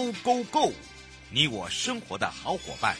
Go Go Go！你我生活的好伙伴，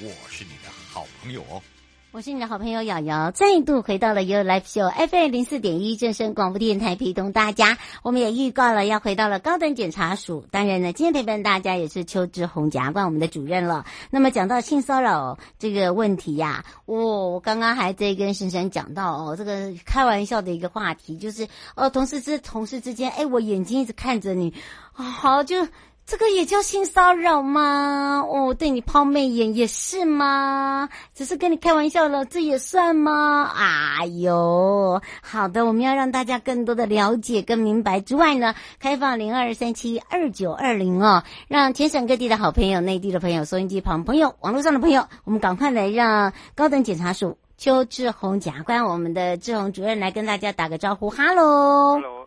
我是你的好朋友哦。我是你的好朋友瑶瑶，再度回到了 You Live Show FM 零四点一正声广播电台，陪同大家。我们也预告了要回到了高等检察署。当然呢，今天陪伴大家也是邱志宏检察官，我们的主任了。那么讲到性骚扰这个问题呀、啊，哦，我刚刚还在跟婶婶讲到哦，这个开玩笑的一个话题，就是哦，同事之同事之间，哎，我眼睛一直看着你，哦，好就。这个也叫性骚扰吗？哦，对你抛媚眼也是吗？只是跟你开玩笑了，这也算吗？哎呦，好的，我们要让大家更多的了解跟明白之外呢，开放零二三七二九二零哦，让全省各地的好朋友、内地的朋友、收音机旁朋友、网络上的朋友，我们赶快来让高等检察署邱志宏检察官，我们的志宏主任来跟大家打个招呼，哈喽。哈喽。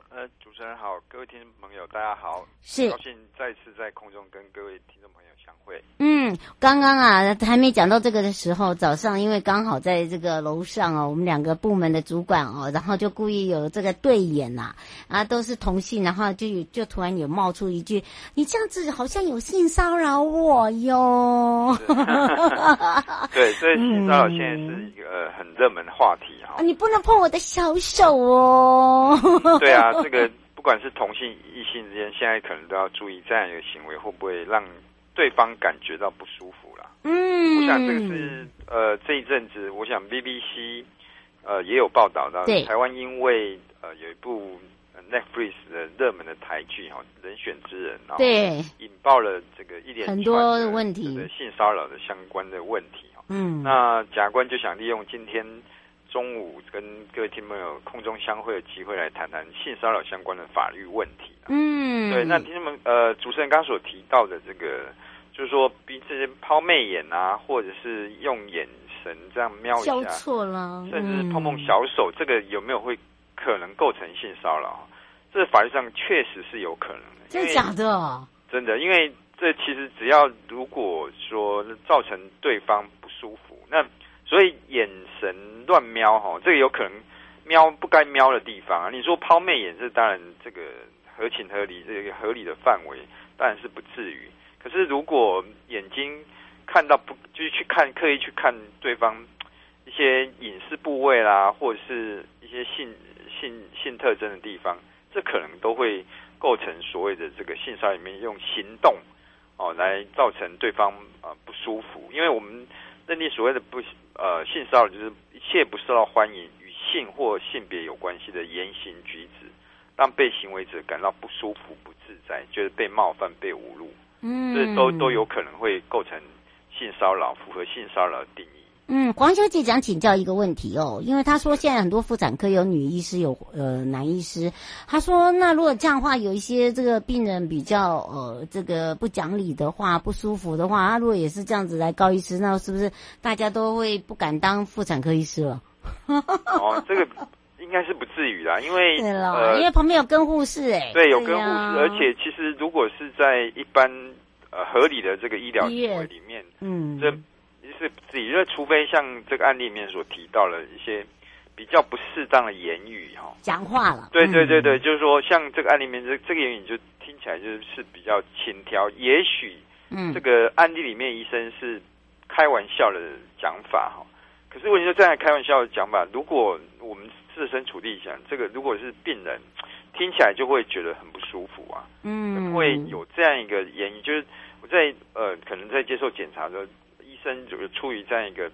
主持人好，各位听众朋友，大家好，是高兴再次在空中跟各位听众朋友相会。嗯，刚刚啊还没讲到这个的时候，早上因为刚好在这个楼上哦，我们两个部门的主管哦，然后就故意有这个对眼呐，啊，啊都是同性，然后就就突然有冒出一句：“你这样子好像有性骚扰我哟。” 对，所以性骚扰现在是一个很热门的话题哈，啊。你不能碰我的小手哦。对啊，这个。不管是同性异性之间，现在可能都要注意这样一个行为会不会让对方感觉到不舒服了。嗯，我想这个是呃这一阵子，我想 BBC 呃也有报道到，台湾因为呃有一部 Netflix 的热门的台剧哈《人选之人》，然后引爆了这个一连很多问题，性骚扰的相关的问题。嗯，那检察官就想利用今天。中午跟各位听众朋友空中相会的机会来谈谈性骚扰相关的法律问题。嗯，对，那听众们呃，主持人刚刚所提到的这个，就是说彼此抛媚眼啊，或者是用眼神这样瞄一下，错了，甚至碰碰小手，嗯，这个有没有会可能构成性骚扰？这法律上确实是有可能的。真的假的？真的，因为这其实只要如果说造成对方不舒服，那所以眼神乱瞄哈，这个有可能瞄不该瞄的地方啊。你说抛媚眼，这当然这个合情合理，这个合理的范围当然是不至于。可是如果眼睛看到不，就是去看刻意去看对方一些隐私部位啦，或者是一些性性性特征的地方，这可能都会构成所谓的这个性骚扰里面用行动哦来造成对方啊不舒服，因为我们。认定所谓的不呃性骚扰，就是一切不受到欢迎与性或性别有关系的言行举止，让被行为者感到不舒服、不自在，就是被冒犯、被侮辱，嗯，这都都有可能会构成性骚扰，符合性骚扰的定义。嗯，黄小姐想请教一个问题哦，因为她说现在很多妇产科有女医师，有呃男医师。她说，那如果这样的话，有一些这个病人比较呃这个不讲理的话，不舒服的话，他如果也是这样子来告医师，那是不是大家都会不敢当妇产科医师了？哦，这个应该是不至于啦，因为 对因为旁边有跟护士哎，对，有跟护士，啊，而且其实如果是在一般呃合理的这个医疗行为里面，嗯，这。是自己，因为除非像这个案例里面所提到了一些比较不适当的言语哈，讲话了，对对对对，嗯、就是说像这个案例里面这这个言语就听起来就是是比较轻佻，也许嗯，这个案例里面医生是开玩笑的讲法哈，可是问题是这样开玩笑的讲法，如果我们设身处地想，这个如果是病人听起来就会觉得很不舒服啊，嗯，会有这样一个言语，就是我在呃可能在接受检查的时候。生就是出于这样一个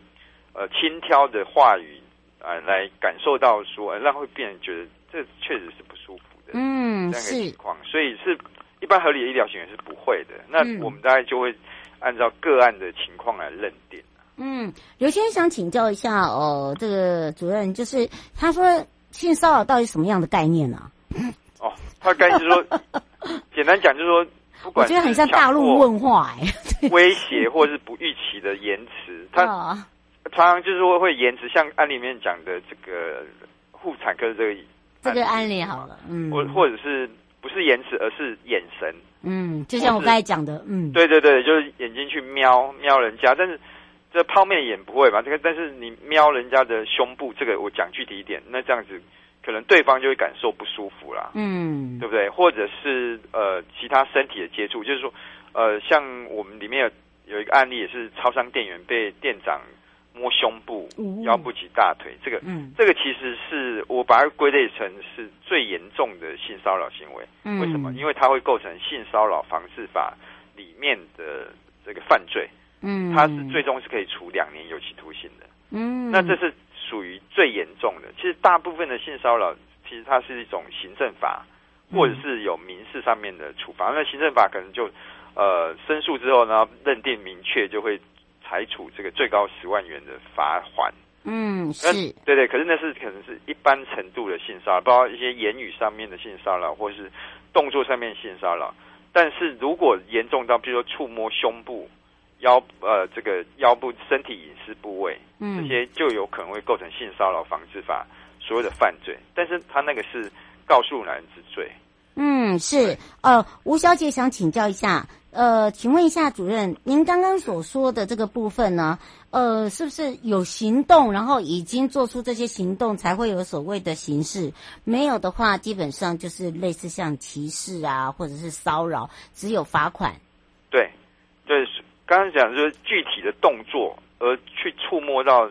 呃轻佻的话语啊、呃，来感受到说，让会病人觉得这确实是不舒服的，嗯，这样的情况，所以是一般合理的医疗行为是不会的。那我们大概就会按照个案的情况来认定。嗯，刘先生想请教一下哦，这个主任就是他说性骚扰到底什么样的概念呢、啊？哦，他概念是说，简单讲就是说，不管是我觉得很像大陆问话哎、欸，威胁或是不预期的延迟，他常常就是说会延迟，像案里面讲的这个妇产科这个这个案例好了，嗯，或或者是不是延迟，而是眼神，嗯，就像我刚才讲的，嗯，对对对，就是眼睛去瞄瞄人家，但是这泡面眼不会吧？这个但是你瞄人家的胸部，这个我讲具体一点，那这样子可能对方就会感受不舒服啦，嗯，对不对？或者是呃其他身体的接触，就是说呃像我们里面有有一个案例，也是超商店员被店长。摸胸部、腰部及大腿，这个，嗯，这个其实是我把它归类成是最严重的性骚扰行为。嗯，为什么？因为它会构成性骚扰防治法里面的这个犯罪。嗯，它是最终是可以处两年有期徒刑的。嗯，那这是属于的。其实大部分的性骚扰，其实它是一种行政法，或者是有民事上面的处罚。那行政法可能就呃申诉之后呢，认定明确就会。裁处这个最高十万元的罚款。嗯，是对对，可是那是可能是一般程度的性骚扰，包括一些言语上面的性骚扰，或是动作上面性骚扰。但是如果严重到，比如说触摸胸部、腰呃这个腰部身体隐私部位，嗯，这些就有可能会构成性骚扰防治法所有的犯罪。但是他那个是告诉男人之罪。嗯，是呃，吴小姐想请教一下。呃，请问一下主任，您刚刚所说的这个部分呢，呃，是不是有行动，然后已经做出这些行动，才会有所谓的刑事？没有的话，基本上就是类似像歧视啊，或者是骚扰，只有罚款。对，对，刚刚讲就是具体的动作，而去触摸到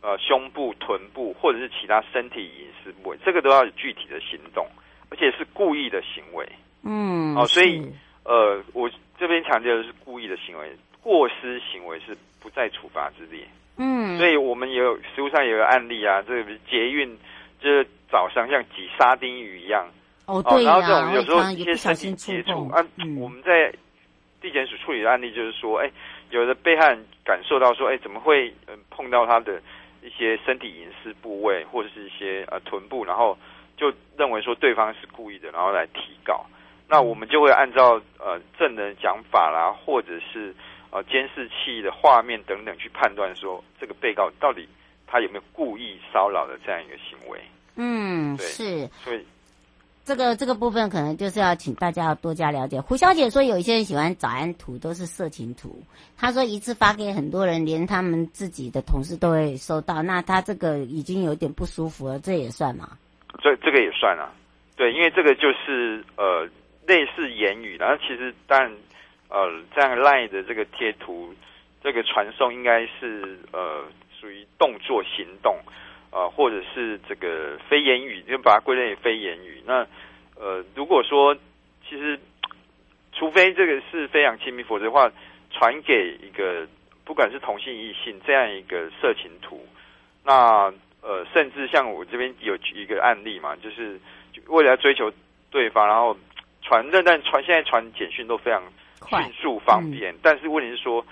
呃胸部、臀部或者是其他身体隐私部位，这个都要有具体的行动，而且是故意的行为。嗯，哦，所以呃，我。这边强调的是故意的行为，过失行为是不在处罚之列。嗯，所以我们也有实务上也有案例啊，这个捷运就是早上像挤沙丁鱼一样。哦，对呀、啊。然后这种有时候一些身体接触啊，我们在处理的案例就是说，哎，有的被害人感受到说，哎，怎么会碰到他的一些身体隐私部位或者是一些呃臀部，然后就认为说对方是故意的，然后来提告。那我们就会按照呃证人讲法啦，或者是呃监视器的画面等等去判断说，这个被告到底他有没有故意骚扰的这样一个行为。嗯，对是。所以这个这个部分可能就是要请大家要多加了解。胡小姐说，有一些人喜欢早安图都是色情图，她说一次发给很多人，连他们自己的同事都会收到。那她这个已经有点不舒服了，这也算吗？这这个也算啊，对，因为这个就是呃。类似言语，然后其实但，呃，这样 LINE 的这个贴图，这个传送应该是呃属于动作行动，呃，或者是这个非言语，就把它归类为非言语。那呃，如果说其实，除非这个是非常亲密，否则的话，传给一个不管是同性异性这样一个色情图，那呃，甚至像我这边有一个案例嘛，就是为了要追求对方，然后。传但但传现在传简讯都非常迅速方便，嗯、但是问题是说，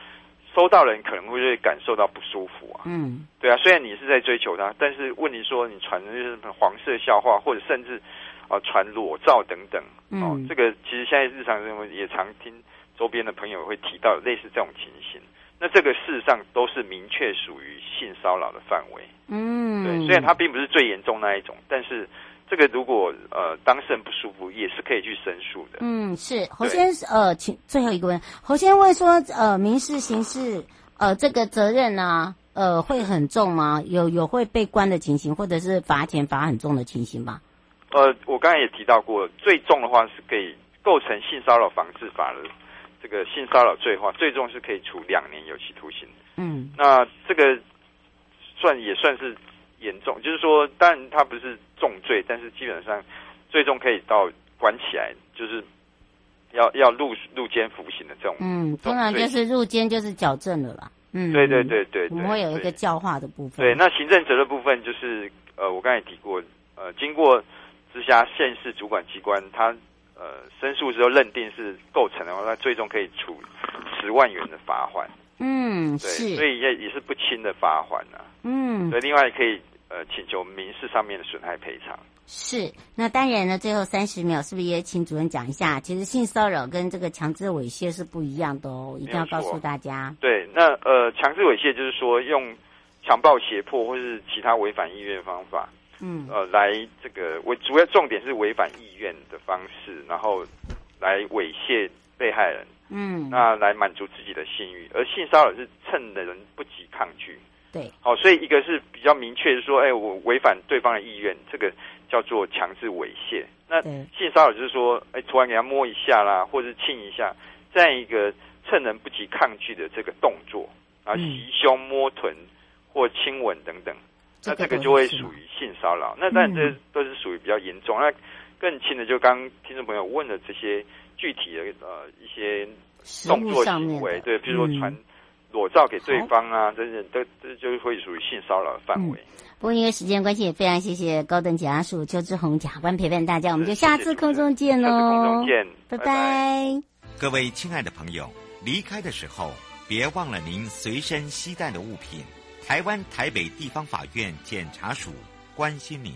收到人可能会感受到不舒服啊。嗯，对啊，虽然你是在追求他，但是问题说你传的就是黄色笑话，或者甚至啊传裸照等等。嗯、哦，这个其实现在日常生活也常听周边的朋友会提到类似这种情形。那这个事实上都是明确属于性骚扰的范围。嗯，对，虽然它并不是最严重那一种，但是。这个如果呃当事人不舒服，也是可以去申诉的。嗯，是侯先生呃，请最后一个问，侯先生问说呃，民事刑事呃这个责任呢、啊、呃会很重吗？有有会被关的情形，或者是罚钱罚很重的情形吗？呃，我刚才也提到过，最重的话是可以构成性骚扰防治法的这个性骚扰罪的话，最重是可以处两年有期徒刑。嗯，那这个算也算是。严重就是说，当然他不是重罪，但是基本上最终可以到关起来，就是要要入入监服刑的这种。嗯，通常就是入监就是矫正了啦。嗯，对对对对，我们会有一个教化的部分。对，那行政责任部分就是呃，我刚才提过，呃，经过直辖县市主管机关他呃申诉之后认定是构成的话，那最终可以处十万元的罚锾。嗯，对，是，所以也也是不轻的罚款啊。嗯，所以另外可以呃请求民事上面的损害赔偿。是，那当然呢，最后三十秒是不是也请主任讲一下？其实性骚扰跟这个强制猥亵是不一样的哦，一定要告诉大家。对，那呃，强制猥亵就是说用强暴、胁迫或是其他违反意愿方法，嗯，呃，来这个违主要重点是违反意愿的方式，然后来猥亵被害人，嗯，那来满足自己的性欲，而性骚扰是趁的人不及抗拒。对，好，所以一个是比较明确的说，哎，我违反对方的意愿，这个叫做强制猥亵。那性骚扰就是说，哎，突然给他摸一下啦，或者是亲一下，这样一个趁人不及抗拒的这个动作，啊，袭胸、摸臀或亲吻等等，那这个就会属于性骚扰。那当然这都是属于比较严重。那更轻的，就刚刚听众朋友问的这些具体的呃一些动作行为，对，比如说传。裸照给对方啊，这些都这就会属于性骚扰的范围。不过因为时间关系，也非常谢谢高等检察署邱志宏检察官陪伴大家，我们就下次空中见喽。下次空中见，拜拜。拜拜。各位亲爱的朋友，离开的时候别忘了您随身携带的物品。台湾台北地方法院检察署关心您。